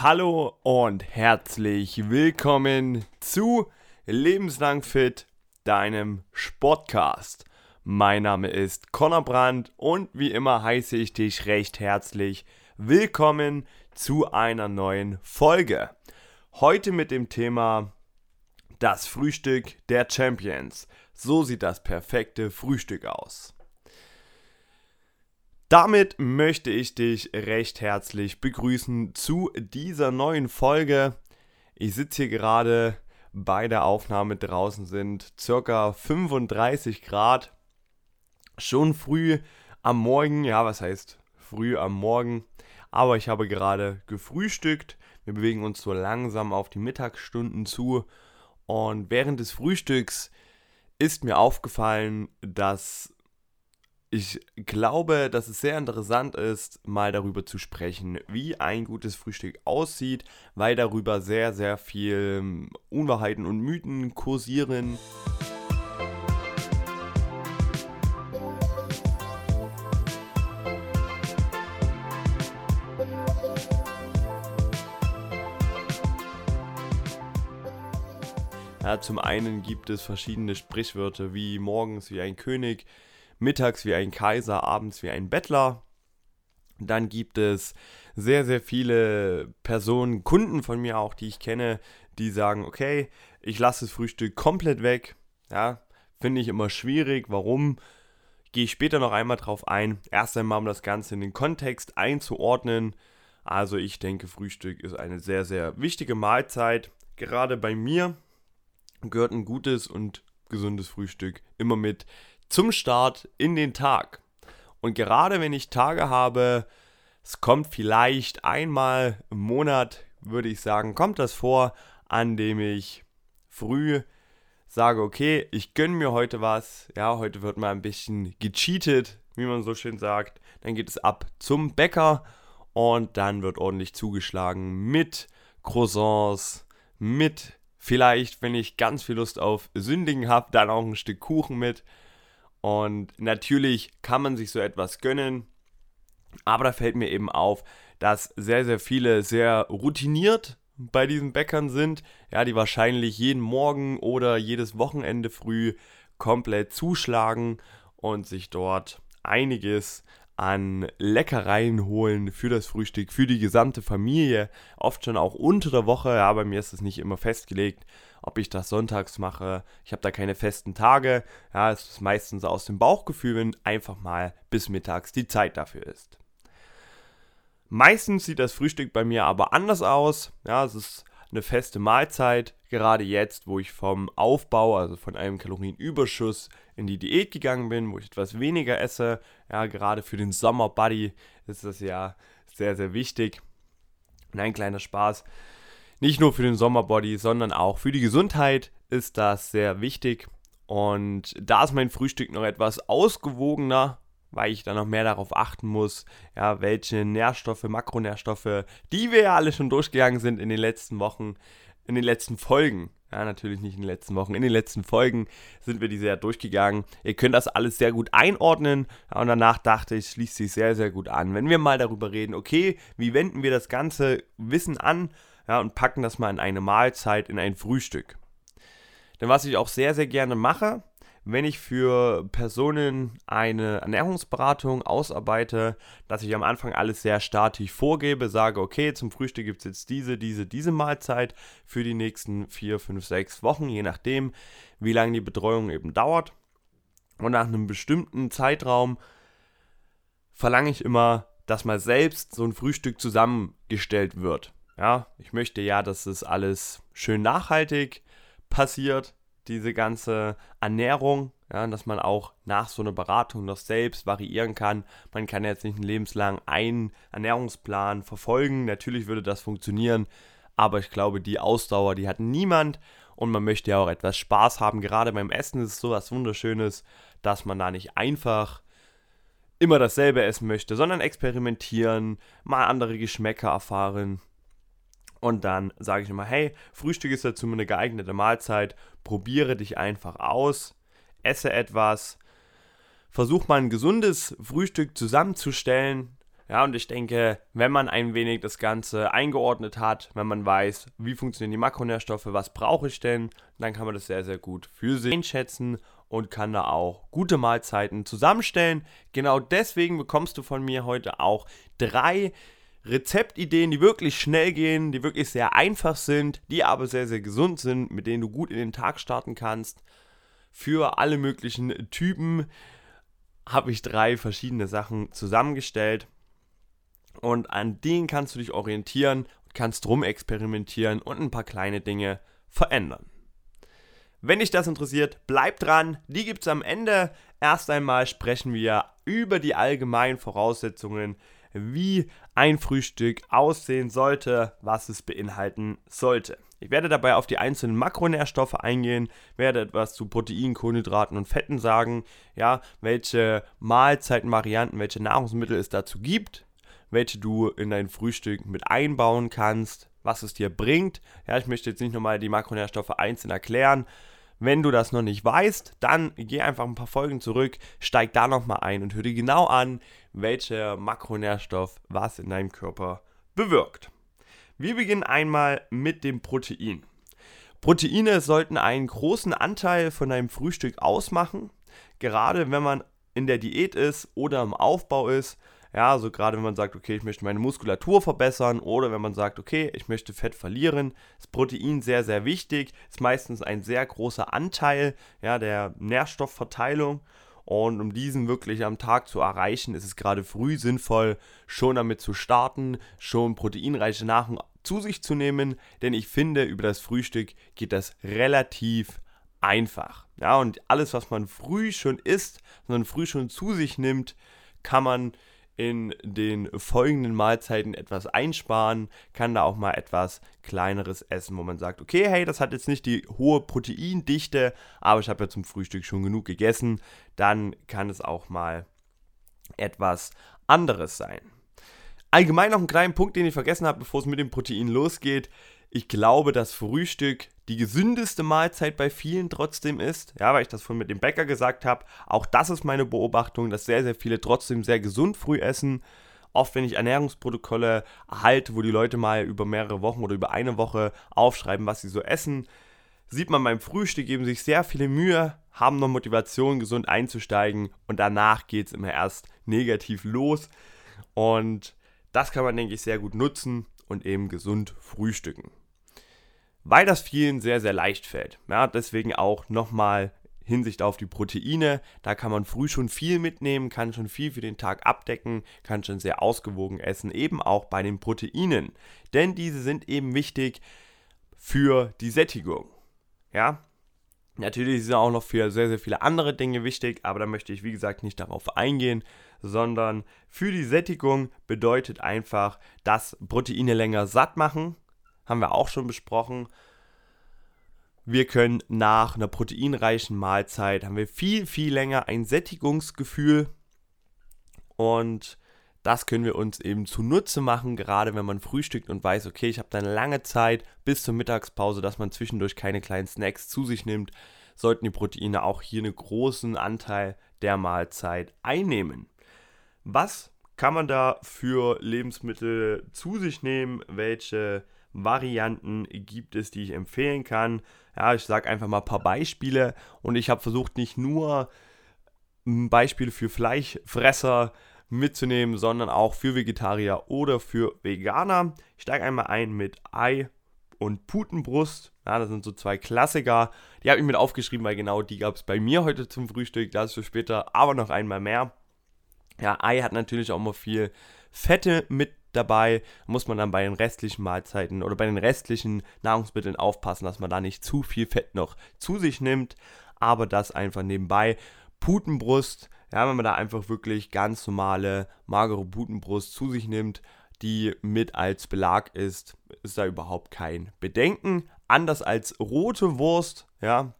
Hallo und herzlich willkommen zu Lebenslang Fit, deinem Sportcast. Mein Name ist Conor Brandt und wie immer heiße ich dich recht herzlich willkommen zu einer neuen Folge. Heute mit dem Thema das Frühstück der Champions. So sieht das perfekte Frühstück aus. Damit möchte ich dich recht herzlich begrüßen zu dieser neuen Folge. Ich sitze hier gerade bei der Aufnahme draußen sind circa 35 Grad. Schon früh am Morgen, ja, was heißt früh am Morgen? Aber ich habe gerade gefrühstückt. Wir bewegen uns so langsam auf die Mittagsstunden zu. Und während des Frühstücks ist mir aufgefallen, dass ich glaube, dass es sehr interessant ist, mal darüber zu sprechen, wie ein gutes Frühstück aussieht, weil darüber sehr, sehr viel ähm, Unwahrheiten und Mythen kursieren. Ja, zum einen gibt es verschiedene Sprichwörter wie morgens wie ein König, mittags wie ein Kaiser, abends wie ein Bettler. Dann gibt es sehr, sehr viele Personen, Kunden von mir auch, die ich kenne, die sagen, okay, ich lasse das Frühstück komplett weg. Ja, finde ich immer schwierig. Warum? Gehe ich später noch einmal drauf ein. Erst einmal, um das Ganze in den Kontext einzuordnen. Also ich denke, Frühstück ist eine sehr, sehr wichtige Mahlzeit. Gerade bei mir gehört ein gutes und gesundes Frühstück immer mit zum Start in den Tag. Und gerade wenn ich Tage habe, es kommt vielleicht einmal im Monat, würde ich sagen, kommt das vor, an dem ich früh sage, okay, ich gönne mir heute was. Ja, heute wird mal ein bisschen gecheatet, wie man so schön sagt. Dann geht es ab zum Bäcker und dann wird ordentlich zugeschlagen mit Croissants, mit vielleicht, wenn ich ganz viel Lust auf Sündigen habe, dann auch ein Stück Kuchen mit. Und natürlich kann man sich so etwas gönnen, aber da fällt mir eben auf, dass sehr, sehr viele sehr routiniert bei diesen Bäckern sind, ja, die wahrscheinlich jeden Morgen oder jedes Wochenende früh komplett zuschlagen und sich dort einiges an Leckereien holen für das Frühstück, für die gesamte Familie, oft schon auch unter der Woche, ja, bei mir ist es nicht immer festgelegt, ob ich das sonntags mache. Ich habe da keine festen Tage. Ja, es ist meistens aus dem Bauchgefühl, wenn einfach mal bis mittags die Zeit dafür ist. Meistens sieht das Frühstück bei mir aber anders aus. Ja, es ist eine feste Mahlzeit. Gerade jetzt, wo ich vom Aufbau, also von einem Kalorienüberschuss in die Diät gegangen bin, wo ich etwas weniger esse. Ja, gerade für den Sommerbuddy ist das ja sehr, sehr wichtig. Nein, kleiner Spaß. Nicht nur für den Sommerbody, sondern auch für die Gesundheit ist das sehr wichtig. Und da ist mein Frühstück noch etwas ausgewogener, weil ich da noch mehr darauf achten muss, ja, welche Nährstoffe, Makronährstoffe, die wir ja alle schon durchgegangen sind in den letzten Wochen, in den letzten Folgen. Ja, natürlich nicht in den letzten Wochen. In den letzten Folgen sind wir diese ja durchgegangen. Ihr könnt das alles sehr gut einordnen. Ja, und danach dachte ich, schließt sich sehr, sehr gut an. Wenn wir mal darüber reden, okay, wie wenden wir das ganze Wissen an? ja, und packen das mal in eine Mahlzeit, in ein Frühstück. Denn was ich auch sehr, sehr gerne mache, wenn ich für Personen eine Ernährungsberatung ausarbeite, dass ich am Anfang alles sehr statisch vorgebe, sage, okay, zum Frühstück gibt es jetzt diese, diese, diese Mahlzeit für die nächsten vier, fünf, sechs Wochen, je nachdem, wie lange die Betreuung eben dauert. Und nach einem bestimmten Zeitraum verlange ich immer, dass mal selbst so ein Frühstück zusammengestellt wird. Ja, ich möchte ja, dass es alles schön nachhaltig passiert, diese ganze Ernährung, ja, dass man auch nach so einer Beratung noch selbst variieren kann. Man kann jetzt nicht ein lebenslang einen Ernährungsplan verfolgen. Natürlich würde das funktionieren, aber ich glaube, die Ausdauer, die hat niemand und man möchte ja auch etwas Spaß haben. Gerade beim Essen ist es so was Wunderschönes, dass man da nicht einfach immer dasselbe essen möchte, sondern experimentieren, mal andere Geschmäcker erfahren. Und dann sage ich immer, hey, Frühstück ist dazu eine geeignete Mahlzeit, probiere dich einfach aus, esse etwas, versuch mal ein gesundes Frühstück zusammenzustellen. Ja, und ich denke, wenn man ein wenig das Ganze eingeordnet hat, wenn man weiß, wie funktionieren die Makronährstoffe, was brauche ich denn, dann kann man das sehr, sehr gut für sich einschätzen und kann da auch gute Mahlzeiten zusammenstellen. Genau deswegen bekommst du von mir heute auch drei Rezeptideen, die wirklich schnell gehen, die wirklich sehr einfach sind, die aber sehr, sehr gesund sind, mit denen du gut in den Tag starten kannst. Für alle möglichen Typen habe ich drei verschiedene Sachen zusammengestellt und an denen kannst du dich orientieren und kannst drum experimentieren und ein paar kleine Dinge verändern. Wenn dich das interessiert, bleib dran. Die gibt es am Ende. Erst einmal sprechen wir über die allgemeinen Voraussetzungen, wie ein Frühstück aussehen sollte, was es beinhalten sollte. Ich werde dabei auf die einzelnen Makronährstoffe eingehen, werde etwas zu Proteinen, Kohlenhydraten und Fetten sagen, ja, welche Mahlzeitenvarianten, welche Nahrungsmittel es dazu gibt, welche du in dein Frühstück mit einbauen kannst, was es dir bringt. Ja, ich möchte jetzt nicht nochmal die Makronährstoffe einzeln erklären. Wenn du das noch nicht weißt, dann geh einfach ein paar Folgen zurück, steig da nochmal ein und hör dir genau an, welcher Makronährstoff was in deinem Körper bewirkt. Wir beginnen einmal mit dem Protein. Proteine sollten einen großen Anteil von deinem Frühstück ausmachen, gerade wenn man in der Diät ist oder im Aufbau ist ja, also gerade wenn man sagt, okay, ich möchte meine Muskulatur verbessern oder wenn man sagt, okay, ich möchte Fett verlieren, ist Protein sehr, sehr wichtig. Ist meistens ein sehr großer Anteil ja, der Nährstoffverteilung. Und um diesen wirklich am Tag zu erreichen, ist es gerade früh sinnvoll, schon damit zu starten, schon proteinreiche Nahrung zu sich zu nehmen. Denn ich finde, über das Frühstück geht das relativ einfach. Ja, und alles, was man früh schon isst, sondern früh schon zu sich nimmt, kann man in den folgenden Mahlzeiten etwas einsparen, kann da auch mal etwas kleineres essen, wo man sagt, okay, hey, das hat jetzt nicht die hohe Proteindichte, aber ich habe ja zum Frühstück schon genug gegessen, dann kann es auch mal etwas anderes sein. Allgemein noch einen kleinen Punkt, den ich vergessen habe, bevor es mit dem Protein losgeht. Ich glaube, dass Frühstück die gesündeste Mahlzeit bei vielen trotzdem ist. Ja, weil ich das vorhin mit dem Bäcker gesagt habe. Auch das ist meine Beobachtung, dass sehr, sehr viele trotzdem sehr gesund früh essen. Oft, wenn ich Ernährungsprotokolle erhalte, wo die Leute mal über mehrere Wochen oder über eine Woche aufschreiben, was sie so essen, sieht man beim Frühstück geben sich sehr viele Mühe, haben noch Motivation, gesund einzusteigen und danach geht es immer erst negativ los. Und das kann man, denke ich, sehr gut nutzen und eben gesund frühstücken weil das vielen sehr, sehr leicht fällt. Ja, deswegen auch nochmal Hinsicht auf die Proteine. Da kann man früh schon viel mitnehmen, kann schon viel für den Tag abdecken, kann schon sehr ausgewogen essen, eben auch bei den Proteinen. Denn diese sind eben wichtig für die Sättigung. Ja, natürlich sind auch noch für sehr, sehr viele andere Dinge wichtig, aber da möchte ich, wie gesagt, nicht darauf eingehen, sondern für die Sättigung bedeutet einfach, dass Proteine länger satt machen haben wir auch schon besprochen. Wir können nach einer proteinreichen Mahlzeit haben wir viel, viel länger ein Sättigungsgefühl und das können wir uns eben zunutze machen, gerade wenn man frühstückt und weiß, okay, ich habe dann lange Zeit bis zur Mittagspause, dass man zwischendurch keine kleinen Snacks zu sich nimmt, sollten die Proteine auch hier einen großen Anteil der Mahlzeit einnehmen. Was kann man da für Lebensmittel zu sich nehmen? Welche Varianten gibt es, die ich empfehlen kann. Ja, ich sage einfach mal ein paar Beispiele und ich habe versucht, nicht nur Beispiele für Fleischfresser mitzunehmen, sondern auch für Vegetarier oder für Veganer. Ich steige einmal ein mit Ei und Putenbrust. Ja, das sind so zwei Klassiker. Die habe ich mit aufgeschrieben, weil genau die gab es bei mir heute zum Frühstück. Das ist für später, aber noch einmal mehr. Ja, Ei hat natürlich auch immer viel Fette mit dabei. Muss man dann bei den restlichen Mahlzeiten oder bei den restlichen Nahrungsmitteln aufpassen, dass man da nicht zu viel Fett noch zu sich nimmt. Aber das einfach nebenbei. Putenbrust, ja, wenn man da einfach wirklich ganz normale, magere Putenbrust zu sich nimmt, die mit als Belag ist, ist da überhaupt kein Bedenken. Anders als rote Wurst, ja,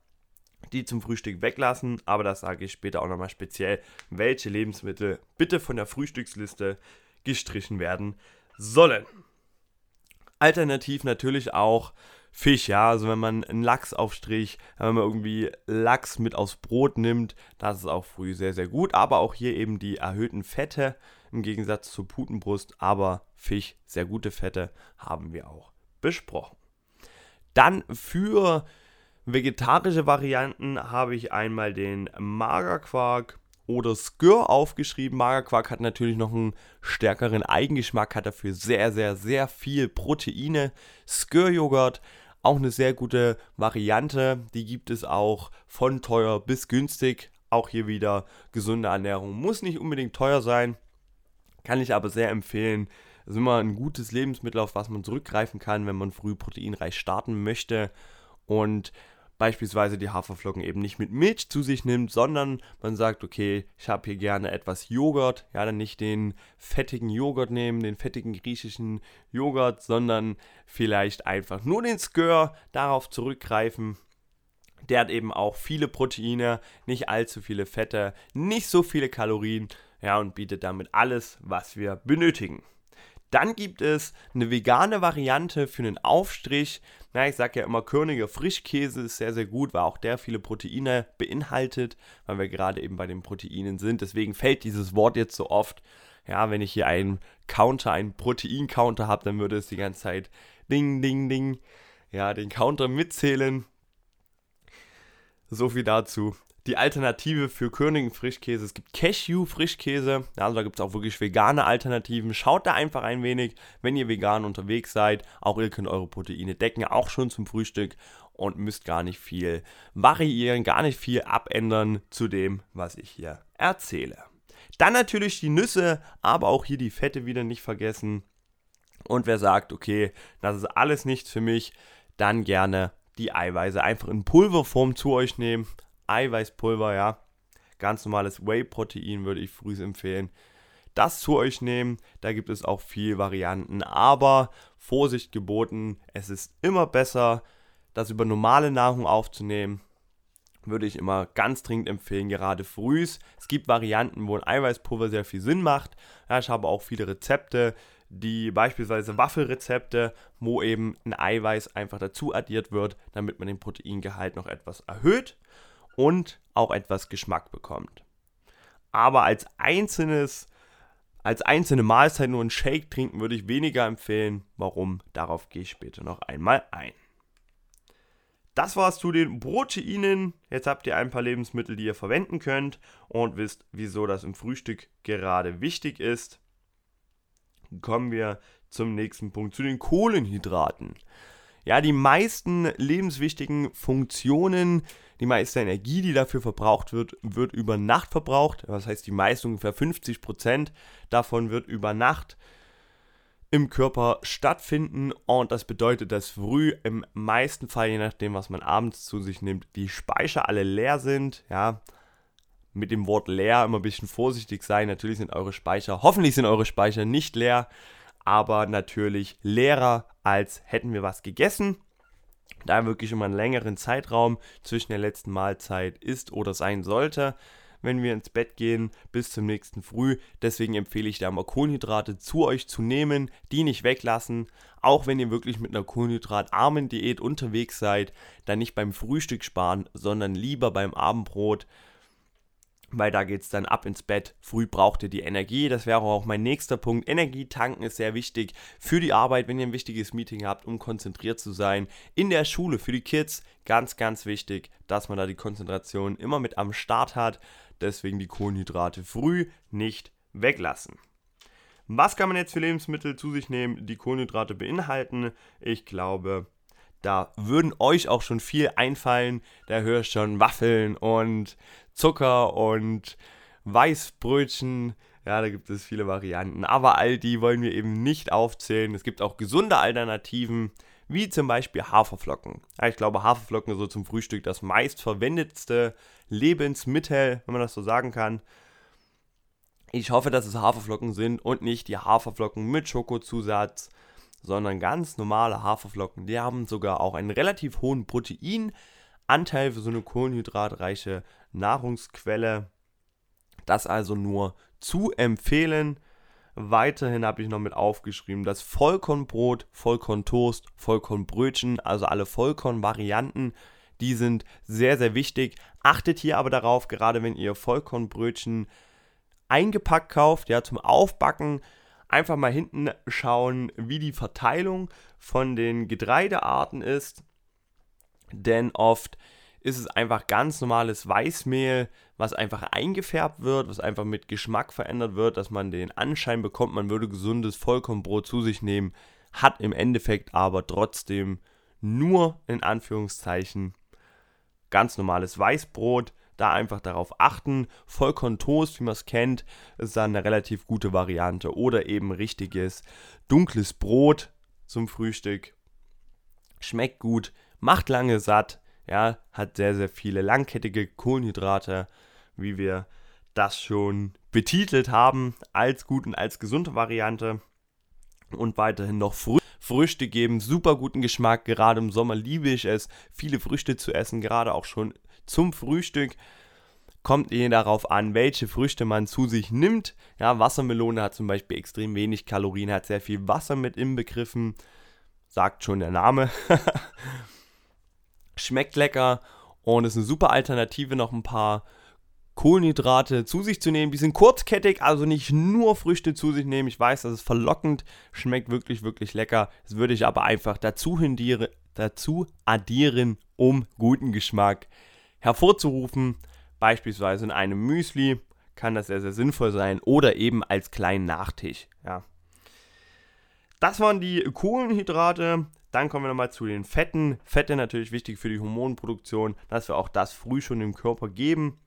die zum Frühstück weglassen, aber das sage ich später auch nochmal speziell, welche Lebensmittel bitte von der Frühstücksliste gestrichen werden sollen. Alternativ natürlich auch Fisch, ja, also wenn man einen Lachsaufstrich, wenn man irgendwie Lachs mit aufs Brot nimmt, das ist auch früh sehr, sehr gut, aber auch hier eben die erhöhten Fette, im Gegensatz zur Putenbrust, aber Fisch, sehr gute Fette, haben wir auch besprochen. Dann für vegetarische Varianten habe ich einmal den Magerquark oder Skür aufgeschrieben. Magerquark hat natürlich noch einen stärkeren Eigengeschmack, hat dafür sehr, sehr, sehr viel Proteine. Skür-Joghurt, auch eine sehr gute Variante. Die gibt es auch von teuer bis günstig. Auch hier wieder gesunde Ernährung. Muss nicht unbedingt teuer sein, kann ich aber sehr empfehlen. Das ist immer ein gutes Lebensmittel, auf was man zurückgreifen kann, wenn man früh proteinreich starten möchte. Und beispielsweise die Haferflocken eben nicht mit Milch zu sich nimmt, sondern man sagt, okay, ich habe hier gerne etwas Joghurt, ja, dann nicht den fettigen Joghurt nehmen, den fettigen griechischen Joghurt, sondern vielleicht einfach nur den Skör, darauf zurückgreifen. Der hat eben auch viele Proteine, nicht allzu viele Fette, nicht so viele Kalorien, ja, und bietet damit alles, was wir benötigen. Dann gibt es eine vegane Variante für einen Aufstrich. Na, ich sage ja immer, Körniger Frischkäse ist sehr, sehr gut, weil auch der viele Proteine beinhaltet, weil wir gerade eben bei den Proteinen sind. Deswegen fällt dieses Wort jetzt so oft. Ja, wenn ich hier einen Counter, einen Protein-Counter habe, dann würde es die ganze Zeit ding, ding, ding, ja, den Counter mitzählen. So viel dazu die Alternative für Königen Frischkäse. Es gibt Cashew-Frischkäse. Also da gibt es auch wirklich vegane Alternativen. Schaut da einfach ein wenig, wenn ihr vegan unterwegs seid. Auch ihr könnt eure Proteine decken, auch schon zum Frühstück und müsst gar nicht viel variieren, gar nicht viel abändern zu dem, was ich hier erzähle. Dann natürlich die Nüsse, aber auch hier die Fette wieder nicht vergessen. Und wer sagt, okay, das ist alles nichts für mich, dann gerne die Eiweiße einfach in Pulverform zu euch nehmen. Eiweißpulver, ja. Ganz normales Whey-Protein würde ich früh empfehlen. Das zu euch nehmen. Da gibt es auch viele Varianten. Aber Vorsicht geboten. Es ist immer besser, das über normale Nahrung aufzunehmen. Würde ich immer ganz dringend empfehlen, gerade früh. Es gibt Varianten, wo ein Eiweißpulver sehr viel Sinn macht. Ja, ich habe auch viele Rezepte, die beispielsweise Waffelrezepte, wo eben ein Eiweiß einfach dazu addiert wird, damit man den Proteingehalt noch etwas erhöht und auch etwas Geschmack bekommt. Aber als einzelnes, als einzelne Mahlzeit nur einen Shake trinken würde ich weniger empfehlen. Warum? Darauf gehe ich später noch einmal ein. Das war's zu den Proteinen. Jetzt habt ihr ein paar Lebensmittel, die ihr verwenden könnt und wisst, wieso das im Frühstück gerade wichtig ist. Kommen wir zum nächsten Punkt, zu den Kohlenhydraten. Ja, die meisten lebenswichtigen Funktionen die meiste Energie, die dafür verbraucht wird, wird über Nacht verbraucht. Das heißt, die meiste ungefähr 50% davon wird über Nacht im Körper stattfinden und das bedeutet, dass früh im meisten Fall, je nachdem, was man abends zu sich nimmt, die Speicher alle leer sind. Ja, mit dem Wort leer immer ein bisschen vorsichtig sein. Natürlich sind eure Speicher, hoffentlich sind eure Speicher nicht leer, aber natürlich leerer als hätten wir was gegessen da wirklich immer einen längeren Zeitraum zwischen der letzten Mahlzeit ist oder sein sollte, wenn wir ins Bett gehen bis zum nächsten Früh. Deswegen empfehle ich da mal Kohlenhydrate zu euch zu nehmen, die nicht weglassen. Auch wenn ihr wirklich mit einer kohlenhydratarmen Diät unterwegs seid, dann nicht beim Frühstück sparen, sondern lieber beim Abendbrot weil da geht es dann ab ins Bett. Früh braucht ihr die Energie. Das wäre auch mein nächster Punkt. Energie tanken ist sehr wichtig für die Arbeit, wenn ihr ein wichtiges Meeting habt, um konzentriert zu sein. In der Schule für die Kids ganz, ganz wichtig, dass man da die Konzentration immer mit am Start hat. Deswegen die Kohlenhydrate früh nicht weglassen. Was kann man jetzt für Lebensmittel zu sich nehmen, die Kohlenhydrate beinhalten? Ich glaube, da würden euch auch schon viel einfallen. Da höre ich schon Waffeln und Zucker und Weißbrötchen. Ja, da gibt es viele Varianten. Aber all die wollen wir eben nicht aufzählen. Es gibt auch gesunde Alternativen, wie zum Beispiel Haferflocken. Ich glaube, Haferflocken ist so zum Frühstück das meistverwendetste Lebensmittel, wenn man das so sagen kann. Ich hoffe, dass es Haferflocken sind und nicht die Haferflocken mit Schokozusatz sondern ganz normale Haferflocken. Die haben sogar auch einen relativ hohen Proteinanteil für so eine kohlenhydratreiche Nahrungsquelle. Das also nur zu empfehlen. Weiterhin habe ich noch mit aufgeschrieben, dass Vollkornbrot, Vollkorntoast, Vollkornbrötchen, also alle Vollkornvarianten, die sind sehr, sehr wichtig. Achtet hier aber darauf, gerade wenn ihr Vollkornbrötchen eingepackt kauft, ja, zum Aufbacken, einfach mal hinten schauen, wie die Verteilung von den Getreidearten ist. Denn oft ist es einfach ganz normales Weißmehl, was einfach eingefärbt wird, was einfach mit Geschmack verändert wird, dass man den Anschein bekommt, man würde gesundes Vollkornbrot zu sich nehmen, hat im Endeffekt aber trotzdem nur in Anführungszeichen ganz normales Weißbrot. Da einfach darauf achten. Vollkorntoast, wie man es kennt, ist dann eine relativ gute Variante. Oder eben richtiges dunkles Brot zum Frühstück. Schmeckt gut, macht lange satt, ja, hat sehr, sehr viele langkettige Kohlenhydrate, wie wir das schon betitelt haben, als gut und als gesunde Variante. Und weiterhin noch Frü Früchte geben super guten Geschmack. Gerade im Sommer liebe ich es, viele Früchte zu essen, gerade auch schon zum Frühstück. Kommt eh darauf an, welche Früchte man zu sich nimmt. Ja, Wassermelone hat zum Beispiel extrem wenig Kalorien, hat sehr viel Wasser mit inbegriffen. Sagt schon der Name. Schmeckt lecker und ist eine super Alternative, noch ein paar Kohlenhydrate zu sich zu nehmen. Die sind kurzkettig, also nicht nur Früchte zu sich nehmen. Ich weiß, das ist verlockend, schmeckt wirklich, wirklich lecker. Das würde ich aber einfach dazu, hindiere, dazu addieren, um guten Geschmack hervorzurufen. Beispielsweise in einem Müsli kann das sehr, sehr sinnvoll sein oder eben als kleinen Nachtisch. Ja. Das waren die Kohlenhydrate. Dann kommen wir nochmal zu den Fetten. Fette natürlich wichtig für die Hormonproduktion, dass wir auch das früh schon dem Körper geben.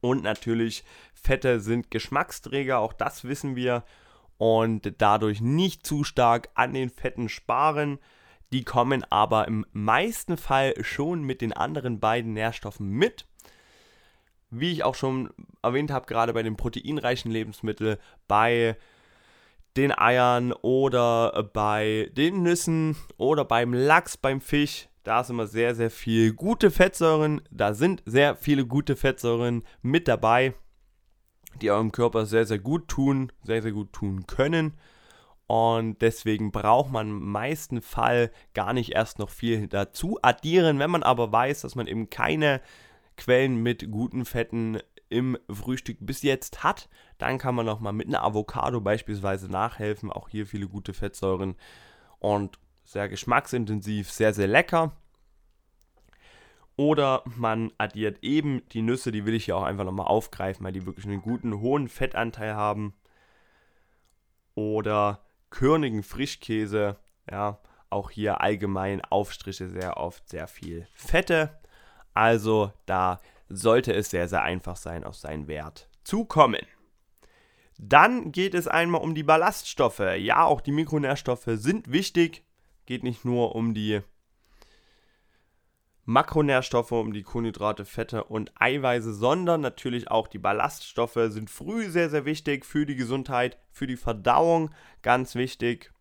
Und natürlich, Fette sind Geschmacksträger, auch das wissen wir. Und dadurch nicht zu stark an den Fetten sparen. Die kommen aber im meisten Fall schon mit den anderen beiden Nährstoffen mit. Wie ich auch schon erwähnt habe, gerade bei den proteinreichen Lebensmitteln, bei den Eiern oder bei den Nüssen oder beim Lachs, beim Fisch. Da ist immer sehr, sehr viel gute Fettsäuren. Da sind sehr viele gute Fettsäuren mit dabei, die eurem Körper sehr, sehr gut tun, sehr, sehr gut tun können. Und deswegen braucht man im meisten Fall gar nicht erst noch viel dazu addieren. Wenn man aber weiß, dass man eben keine Quellen mit guten Fetten im Frühstück bis jetzt hat, dann kann man nochmal mit einer Avocado beispielsweise nachhelfen. Auch hier viele gute Fettsäuren und sehr geschmacksintensiv, sehr, sehr lecker. Oder man addiert eben die Nüsse, die will ich hier auch einfach nochmal aufgreifen, weil die wirklich einen guten, hohen Fettanteil haben. Oder körnigen Frischkäse, ja, auch hier allgemein Aufstriche sehr oft sehr viel Fette. Also da sollte es sehr, sehr einfach sein, auf seinen Wert zu kommen. Dann geht es einmal um die Ballaststoffe. Ja, auch die Mikronährstoffe sind wichtig. Geht nicht nur um die Makronährstoffe, um die Kohlenhydrate, Fette und Eiweiße, sondern natürlich auch die Ballaststoffe sind früh sehr, sehr wichtig für die Gesundheit, für die Verdauung. Ganz wichtig.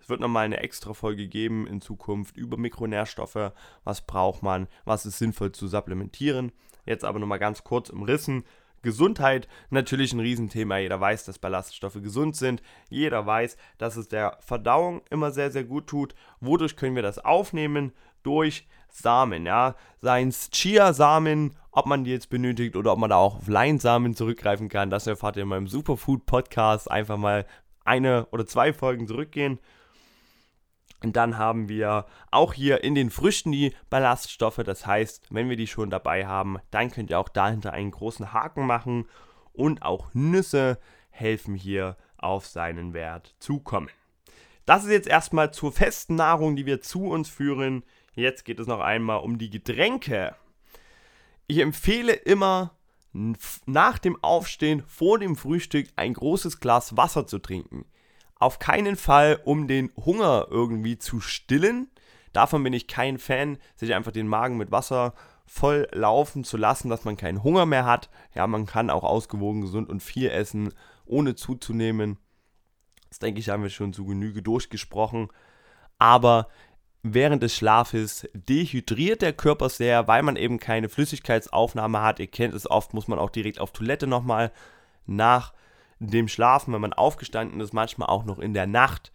Es wird nochmal eine extra Folge geben in Zukunft über Mikronährstoffe. Was braucht man? Was ist sinnvoll zu supplementieren? Jetzt aber nochmal ganz kurz im Rissen. Gesundheit natürlich ein Riesenthema. Jeder weiß, dass Ballaststoffe gesund sind. Jeder weiß, dass es der Verdauung immer sehr, sehr gut tut. Wodurch können wir das aufnehmen? Durch Samen, ja. Seien es Chia-Samen, ob man die jetzt benötigt oder ob man da auch auf Leinsamen zurückgreifen kann. Das erfahrt ihr in meinem Superfood-Podcast. Einfach mal eine oder zwei Folgen zurückgehen. Und dann haben wir auch hier in den Früchten die Ballaststoffe. Das heißt, wenn wir die schon dabei haben, dann könnt ihr auch dahinter einen großen Haken machen. Und auch Nüsse helfen hier auf seinen Wert zu kommen. Das ist jetzt erstmal zur festen Nahrung, die wir zu uns führen. Jetzt geht es noch einmal um die Getränke. Ich empfehle immer nach dem Aufstehen vor dem Frühstück ein großes Glas Wasser zu trinken auf keinen Fall, um den Hunger irgendwie zu stillen. Davon bin ich kein Fan, sich einfach den Magen mit Wasser voll laufen zu lassen, dass man keinen Hunger mehr hat. Ja, man kann auch ausgewogen, gesund und viel essen, ohne zuzunehmen. Das denke ich, haben wir schon zu Genüge durchgesprochen. Aber während des Schlafes dehydriert der Körper sehr, weil man eben keine Flüssigkeitsaufnahme hat. Ihr kennt es oft, muss man auch direkt auf Toilette nochmal nach dem Schlafen, wenn man aufgestanden ist, manchmal auch noch in der Nacht.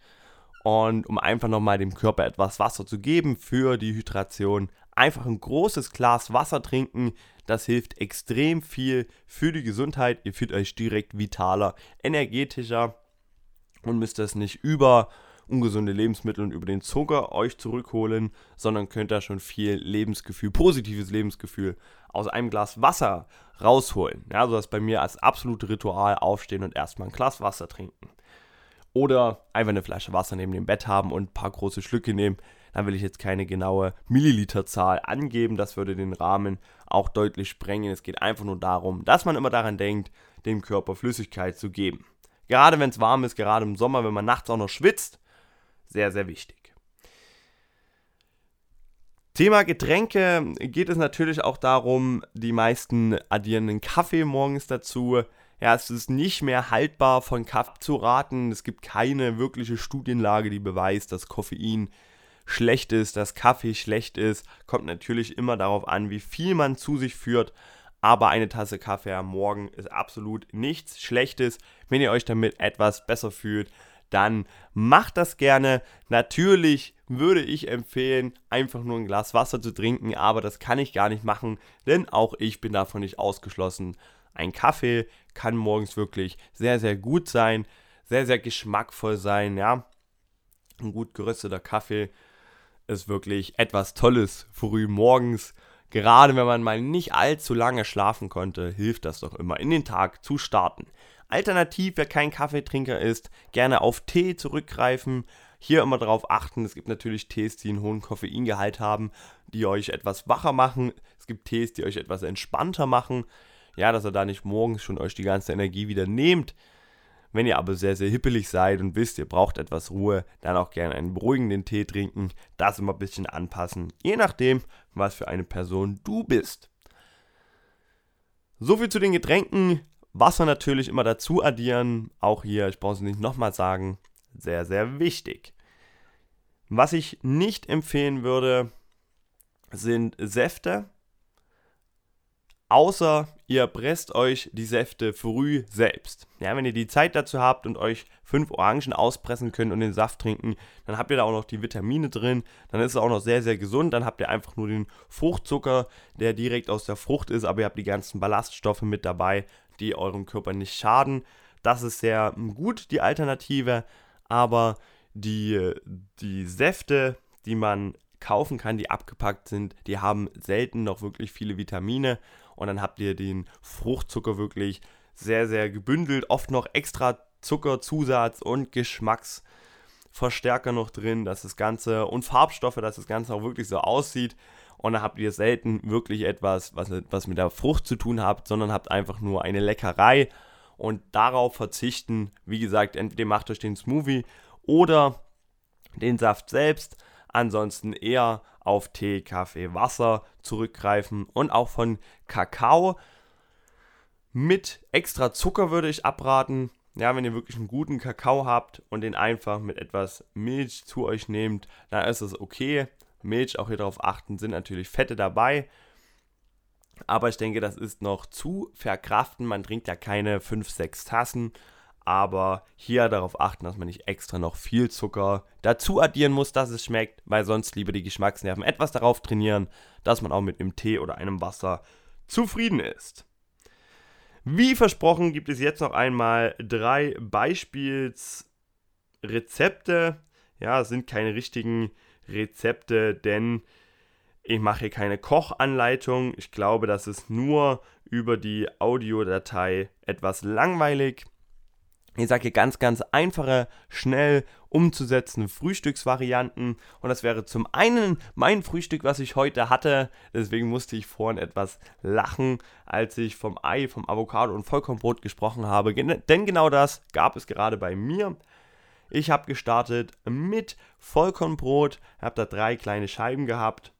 Und um einfach nochmal dem Körper etwas Wasser zu geben für die Hydration, einfach ein großes Glas Wasser trinken. Das hilft extrem viel für die Gesundheit. Ihr fühlt euch direkt vitaler, energetischer und müsst das nicht über ungesunde Lebensmittel und über den Zucker euch zurückholen, sondern könnt da schon viel Lebensgefühl, positives Lebensgefühl aus einem Glas Wasser rausholen. Ja, so das bei mir als absolute Ritual aufstehen und erstmal ein Glas Wasser trinken. Oder einfach eine Flasche Wasser neben dem Bett haben und ein paar große Schlücke nehmen. Dann will ich jetzt keine genaue Milliliterzahl angeben. Das würde den Rahmen auch deutlich sprengen. Es geht einfach nur darum, dass man immer daran denkt, dem Körper Flüssigkeit zu geben. Gerade wenn es warm ist, gerade im Sommer, wenn man nachts auch noch schwitzt, sehr, sehr wichtig. Thema Getränke geht es natürlich auch darum, die meisten addieren einen Kaffee morgens dazu. Ja, es ist nicht mehr haltbar von Kaffee zu raten. Es gibt keine wirkliche Studienlage, die beweist, dass Koffein schlecht ist, dass Kaffee schlecht ist. Kommt natürlich immer darauf an, wie viel man zu sich führt. Aber eine Tasse Kaffee am Morgen ist absolut nichts Schlechtes. Wenn ihr euch damit etwas besser fühlt, dann macht das gerne. Natürlich würde ich empfehlen, einfach nur ein Glas Wasser zu trinken, aber das kann ich gar nicht machen, denn auch ich bin davon nicht ausgeschlossen. Ein Kaffee kann morgens wirklich sehr, sehr gut sein, sehr, sehr geschmackvoll sein, ja. Ein gut gerösteter Kaffee ist wirklich etwas Tolles früh morgens. Gerade wenn man mal nicht allzu lange schlafen konnte, hilft das doch immer, in den Tag zu starten. Alternativ, wer kein Kaffeetrinker ist, gerne auf Tee zurückgreifen. Hier immer darauf achten, es gibt natürlich Tees, die einen hohen Koffeingehalt haben, die euch etwas wacher machen. Es gibt Tees, die euch etwas entspannter machen. Ja, dass ihr da nicht morgens schon euch die ganze Energie wieder nehmt. Wenn ihr aber sehr, sehr hippelig seid und wisst, ihr braucht etwas Ruhe, dann auch gerne einen beruhigenden Tee trinken. Das immer ein bisschen anpassen, je nachdem, was für eine Person du bist. Soviel zu den Getränken. Wasser natürlich immer dazu addieren. Auch hier, ich brauche es nicht nochmal sagen, sehr, sehr wichtig. Was ich nicht empfehlen würde, sind Säfte. Außer ihr presst euch die Säfte früh selbst. Ja, wenn ihr die Zeit dazu habt und euch fünf Orangen auspressen könnt und den Saft trinken, dann habt ihr da auch noch die Vitamine drin. Dann ist es auch noch sehr, sehr gesund. Dann habt ihr einfach nur den Fruchtzucker, der direkt aus der Frucht ist, aber ihr habt die ganzen Ballaststoffe mit dabei die eurem Körper nicht schaden. Das ist sehr hm, gut, die Alternative. Aber die, die Säfte, die man kaufen kann, die abgepackt sind, die haben selten noch wirklich viele Vitamine. Und dann habt ihr den Fruchtzucker wirklich sehr, sehr gebündelt. Oft noch extra Zuckerzusatz und Geschmacksverstärker noch drin, dass das Ganze und Farbstoffe, dass das Ganze auch wirklich so aussieht. Und da habt ihr selten wirklich etwas, was, was mit der Frucht zu tun habt, sondern habt einfach nur eine Leckerei. Und darauf verzichten, wie gesagt, entweder macht euch den Smoothie oder den Saft selbst. Ansonsten eher auf Tee, Kaffee, Wasser zurückgreifen und auch von Kakao mit extra Zucker würde ich abraten. Ja, wenn ihr wirklich einen guten Kakao habt und den einfach mit etwas Milch zu euch nehmt, dann ist es okay. Milch, auch hier darauf achten, sind natürlich Fette dabei. Aber ich denke, das ist noch zu verkraften. Man trinkt ja keine 5, 6 Tassen. Aber hier darauf achten, dass man nicht extra noch viel Zucker dazu addieren muss, dass es schmeckt, weil sonst lieber die Geschmacksnerven etwas darauf trainieren, dass man auch mit einem Tee oder einem Wasser zufrieden ist. Wie versprochen gibt es jetzt noch einmal drei Beispielsrezepte. Ja, es sind keine richtigen Rezepte, denn ich mache hier keine Kochanleitung. Ich glaube, das ist nur über die Audiodatei etwas langweilig. Ich sage hier ganz, ganz einfache, schnell umzusetzende Frühstücksvarianten. Und das wäre zum einen mein Frühstück, was ich heute hatte. Deswegen musste ich vorhin etwas lachen, als ich vom Ei, vom Avocado und Vollkornbrot gesprochen habe. Denn genau das gab es gerade bei mir. Ich habe gestartet mit Vollkornbrot, habe da drei kleine Scheiben gehabt,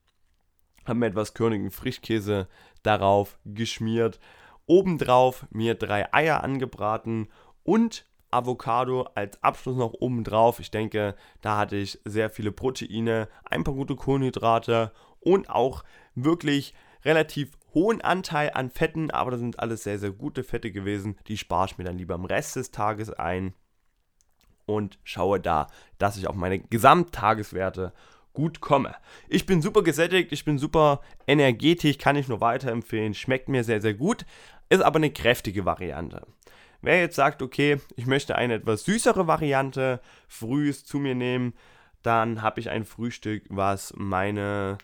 habe mir etwas körnigen Frischkäse darauf geschmiert, obendrauf mir drei Eier angebraten und Avocado als Abschluss noch obendrauf. Ich denke, da hatte ich sehr viele Proteine, ein paar gute Kohlenhydrate und auch wirklich relativ hohen Anteil an Fetten, aber das sind alles sehr, sehr gute Fette gewesen. Die spare ich mir dann lieber am Rest des Tages ein und schaue da, dass ich auch meine Gesamttageswerte gut komme. Ich bin super gesättigt, ich bin super energetisch, kann ich nur weiterempfehlen, schmeckt mir sehr, sehr gut, ist aber eine kräftige Variante. Wer jetzt sagt, okay, ich möchte eine etwas süßere Variante frühs zu mir nehmen, dann habe ich ein Frühstück, was meine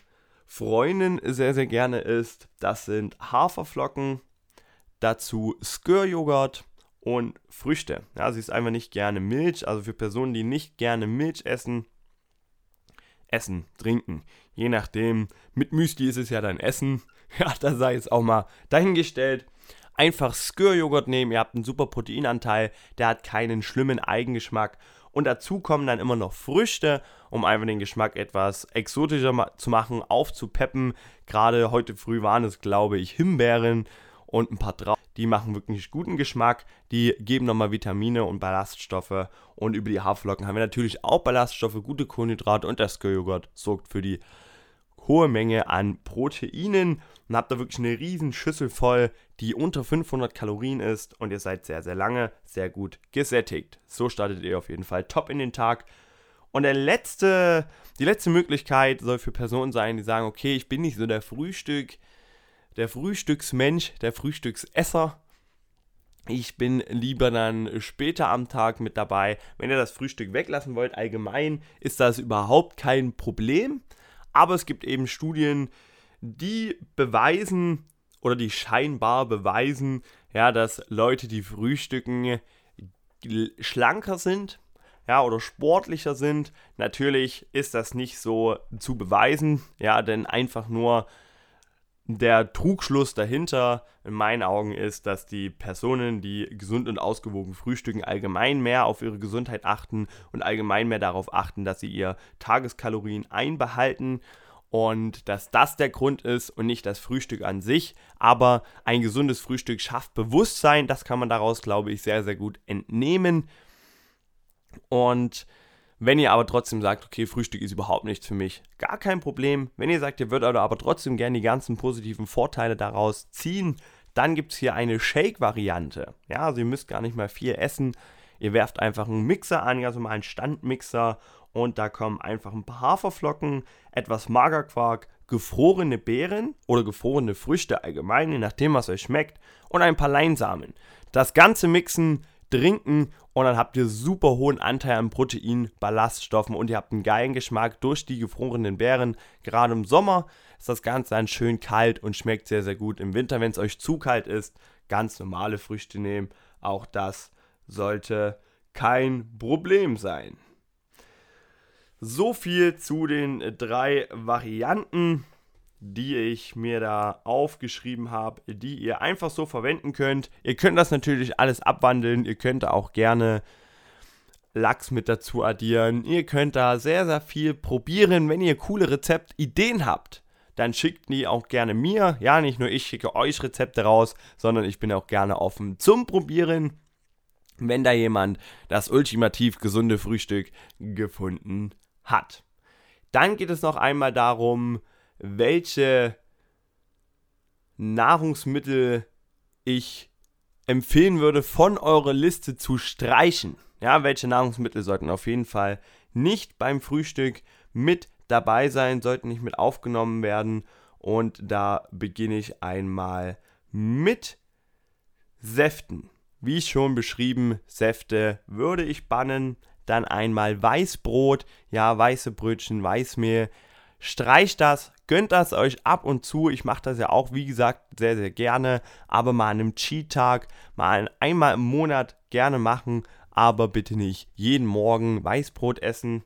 Freundin sehr, sehr gerne isst. Das sind Haferflocken, dazu Skir-Joghurt und Früchte. Ja, sie isst einfach nicht gerne Milch. Also für Personen, die nicht gerne Milch essen, essen, trinken. Je nachdem, mit Müsli ist es ja dann Essen. Ja, da sei jetzt auch mal dahingestellt. Einfach Skir-Joghurt nehmen, ihr habt einen super Proteinanteil, der hat keinen schlimmen Eigengeschmack. Und dazu kommen dann immer noch Früchte, um einfach den Geschmack etwas exotischer zu machen, aufzupeppen. Gerade heute früh waren es, glaube ich, Himbeeren und ein paar Trauben. Die machen wirklich guten Geschmack. Die geben nochmal Vitamine und Ballaststoffe. Und über die Haferflocken haben wir natürlich auch Ballaststoffe, gute Kohlenhydrate und der Skir-Joghurt sorgt für die hohe Menge an Proteinen und habt da wirklich eine riesen Schüssel voll, die unter 500 Kalorien ist und ihr seid sehr, sehr lange sehr gut gesättigt. So startet ihr auf jeden Fall top in den Tag. Und der letzte, die letzte Möglichkeit soll für Personen sein, die sagen, okay, ich bin nicht so der Frühstück, der Frühstücksmensch, der Frühstücksesser. Ich bin lieber dann später am Tag mit dabei. Wenn ihr das Frühstück weglassen wollt, allgemein ist das überhaupt kein Problem. Aber es gibt eben Studien, die beweisen oder die scheinbar beweisen, ja, dass Leute, die frühstücken, schlanker sind, ja, oder sportlicher sind. Natürlich ist das nicht so zu beweisen, ja, denn einfach nur der Trugschluss dahinter in meinen Augen ist, dass die Personen, die gesund und ausgewogen frühstücken, allgemein mehr auf ihre Gesundheit achten und allgemein mehr darauf achten, dass sie ihr Tageskalorien einbehalten und dass das der Grund ist und nicht das Frühstück an sich. Aber ein gesundes Frühstück schafft Bewusstsein, das kann man daraus, glaube ich, sehr, sehr gut entnehmen. Und wenn ihr aber trotzdem sagt, okay, Frühstück ist überhaupt nichts für mich, gar kein Problem. Wenn ihr sagt, ihr würdet aber trotzdem gerne die ganzen positiven Vorteile daraus ziehen, dann gibt es hier eine Shake-Variante. Ja, also ihr müsst gar nicht mal viel essen. Ihr werft einfach einen Mixer an, mal einen Standmixer und da kommen einfach ein paar Haferflocken, etwas Magerquark, gefrorene Beeren oder gefrorene Früchte allgemein, je nachdem was euch schmeckt und ein paar Leinsamen. Das Ganze mixen, trinken und dann habt ihr super hohen Anteil an Protein, Ballaststoffen und ihr habt einen geilen Geschmack durch die gefrorenen Beeren. Gerade im Sommer ist das Ganze dann schön kalt und schmeckt sehr, sehr gut. Im Winter, wenn es euch zu kalt ist, ganz normale Früchte nehmen. Auch das sollte kein Problem sein. So viel zu den drei Varianten die ich mir da aufgeschrieben habe, die ihr einfach so verwenden könnt. Ihr könnt das natürlich alles abwandeln. Ihr könnt da auch gerne Lachs mit dazu addieren. Ihr könnt da sehr, sehr viel probieren. Wenn ihr coole Rezeptideen habt, dann schickt die auch gerne mir. Ja, nicht nur ich schicke euch Rezepte raus, sondern ich bin auch gerne offen zum Probieren. Wenn da jemand das ultimativ gesunde Frühstück gefunden hat. Dann geht es noch einmal darum, welche Nahrungsmittel ich empfehlen würde, von eurer Liste zu streichen. Ja, welche Nahrungsmittel sollten auf jeden Fall nicht beim Frühstück mit dabei sein, sollten nicht mit aufgenommen werden. Und da beginne ich einmal mit Säften. Wie schon beschrieben, Säfte würde ich bannen. Dann einmal Weißbrot, ja, weiße Brötchen, Weißmehl. Streicht das, Gönnt das euch ab und zu. Ich mache das ja auch, wie gesagt, sehr, sehr gerne. Aber mal an einem Cheat-Tag, mal einmal im Monat gerne machen. Aber bitte nicht jeden Morgen Weißbrot essen.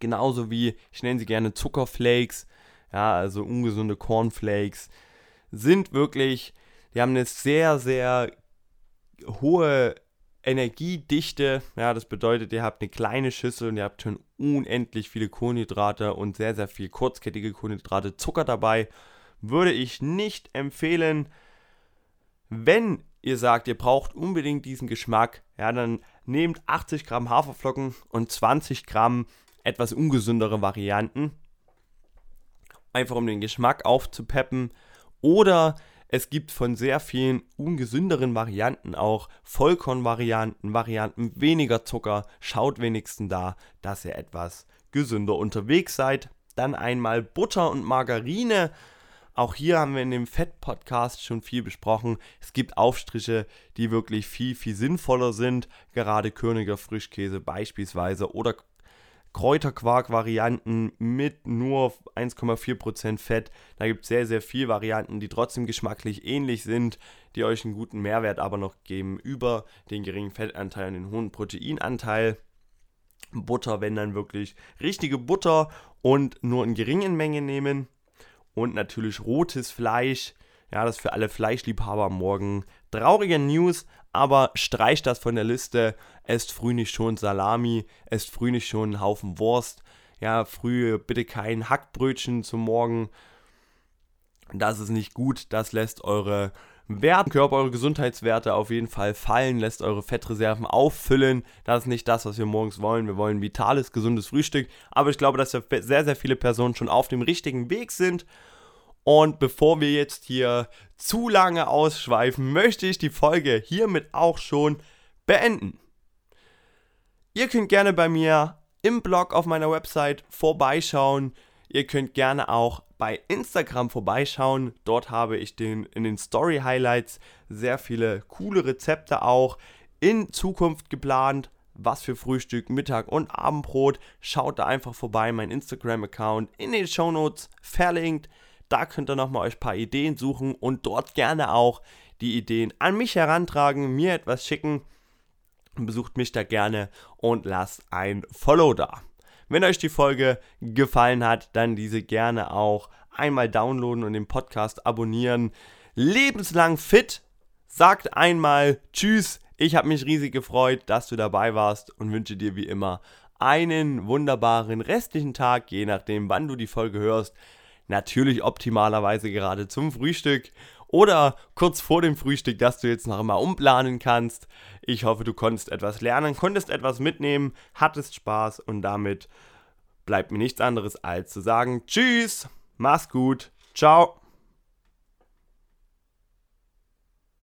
Genauso wie, ich nenne sie gerne Zuckerflakes. Ja, also ungesunde Cornflakes. Sind wirklich, die haben eine sehr, sehr hohe Energiedichte, ja, das bedeutet, ihr habt eine kleine Schüssel und ihr habt schon unendlich viele Kohlenhydrate und sehr, sehr viel kurzkettige Kohlenhydrate, Zucker dabei. Würde ich nicht empfehlen. Wenn ihr sagt, ihr braucht unbedingt diesen Geschmack, ja, dann nehmt 80 Gramm Haferflocken und 20 Gramm etwas ungesündere Varianten. Einfach um den Geschmack aufzupeppen. Oder es gibt von sehr vielen ungesünderen Varianten auch Vollkornvarianten, Varianten weniger Zucker. Schaut wenigstens da, dass ihr etwas gesünder unterwegs seid. Dann einmal Butter und Margarine. Auch hier haben wir in dem Fett-Podcast schon viel besprochen. Es gibt Aufstriche, die wirklich viel, viel sinnvoller sind. Gerade Königer Frischkäse beispielsweise oder Kräuterquark-Varianten mit nur 1,4% Fett. Da gibt es sehr, sehr viele Varianten, die trotzdem geschmacklich ähnlich sind, die euch einen guten Mehrwert aber noch geben über den geringen Fettanteil und den hohen Proteinanteil. Butter, wenn dann wirklich richtige Butter und nur in geringen Mengen nehmen. Und natürlich rotes Fleisch. Ja, das für alle Fleischliebhaber Morgen. Traurige News, aber streicht das von der Liste. Esst früh nicht schon Salami, esst früh nicht schon einen Haufen Wurst. Ja, früh bitte kein Hackbrötchen zum Morgen. Das ist nicht gut. Das lässt eure Wert, Körper, eure Gesundheitswerte auf jeden Fall fallen, lässt eure Fettreserven auffüllen. Das ist nicht das, was wir morgens wollen. Wir wollen vitales, gesundes Frühstück. Aber ich glaube, dass sehr, sehr viele Personen schon auf dem richtigen Weg sind. Und bevor wir jetzt hier zu lange ausschweifen, möchte ich die Folge hiermit auch schon beenden. Ihr könnt gerne bei mir im Blog auf meiner Website vorbeischauen. Ihr könnt gerne auch bei Instagram vorbeischauen. Dort habe ich den, in den Story Highlights sehr viele coole Rezepte auch in Zukunft geplant. Was für Frühstück, Mittag und Abendbrot. Schaut da einfach vorbei, mein Instagram-Account in den Show Notes verlinkt. Da könnt ihr nochmal euch ein paar Ideen suchen und dort gerne auch die Ideen an mich herantragen, mir etwas schicken. Besucht mich da gerne und lasst ein Follow da. Wenn euch die Folge gefallen hat, dann diese gerne auch einmal downloaden und den Podcast abonnieren. Lebenslang fit. Sagt einmal Tschüss. Ich habe mich riesig gefreut, dass du dabei warst und wünsche dir wie immer einen wunderbaren restlichen Tag, je nachdem, wann du die Folge hörst. Natürlich optimalerweise gerade zum Frühstück oder kurz vor dem Frühstück, dass du jetzt noch einmal umplanen kannst. Ich hoffe, du konntest etwas lernen, konntest etwas mitnehmen, hattest Spaß und damit bleibt mir nichts anderes als zu sagen Tschüss, mach's gut, ciao.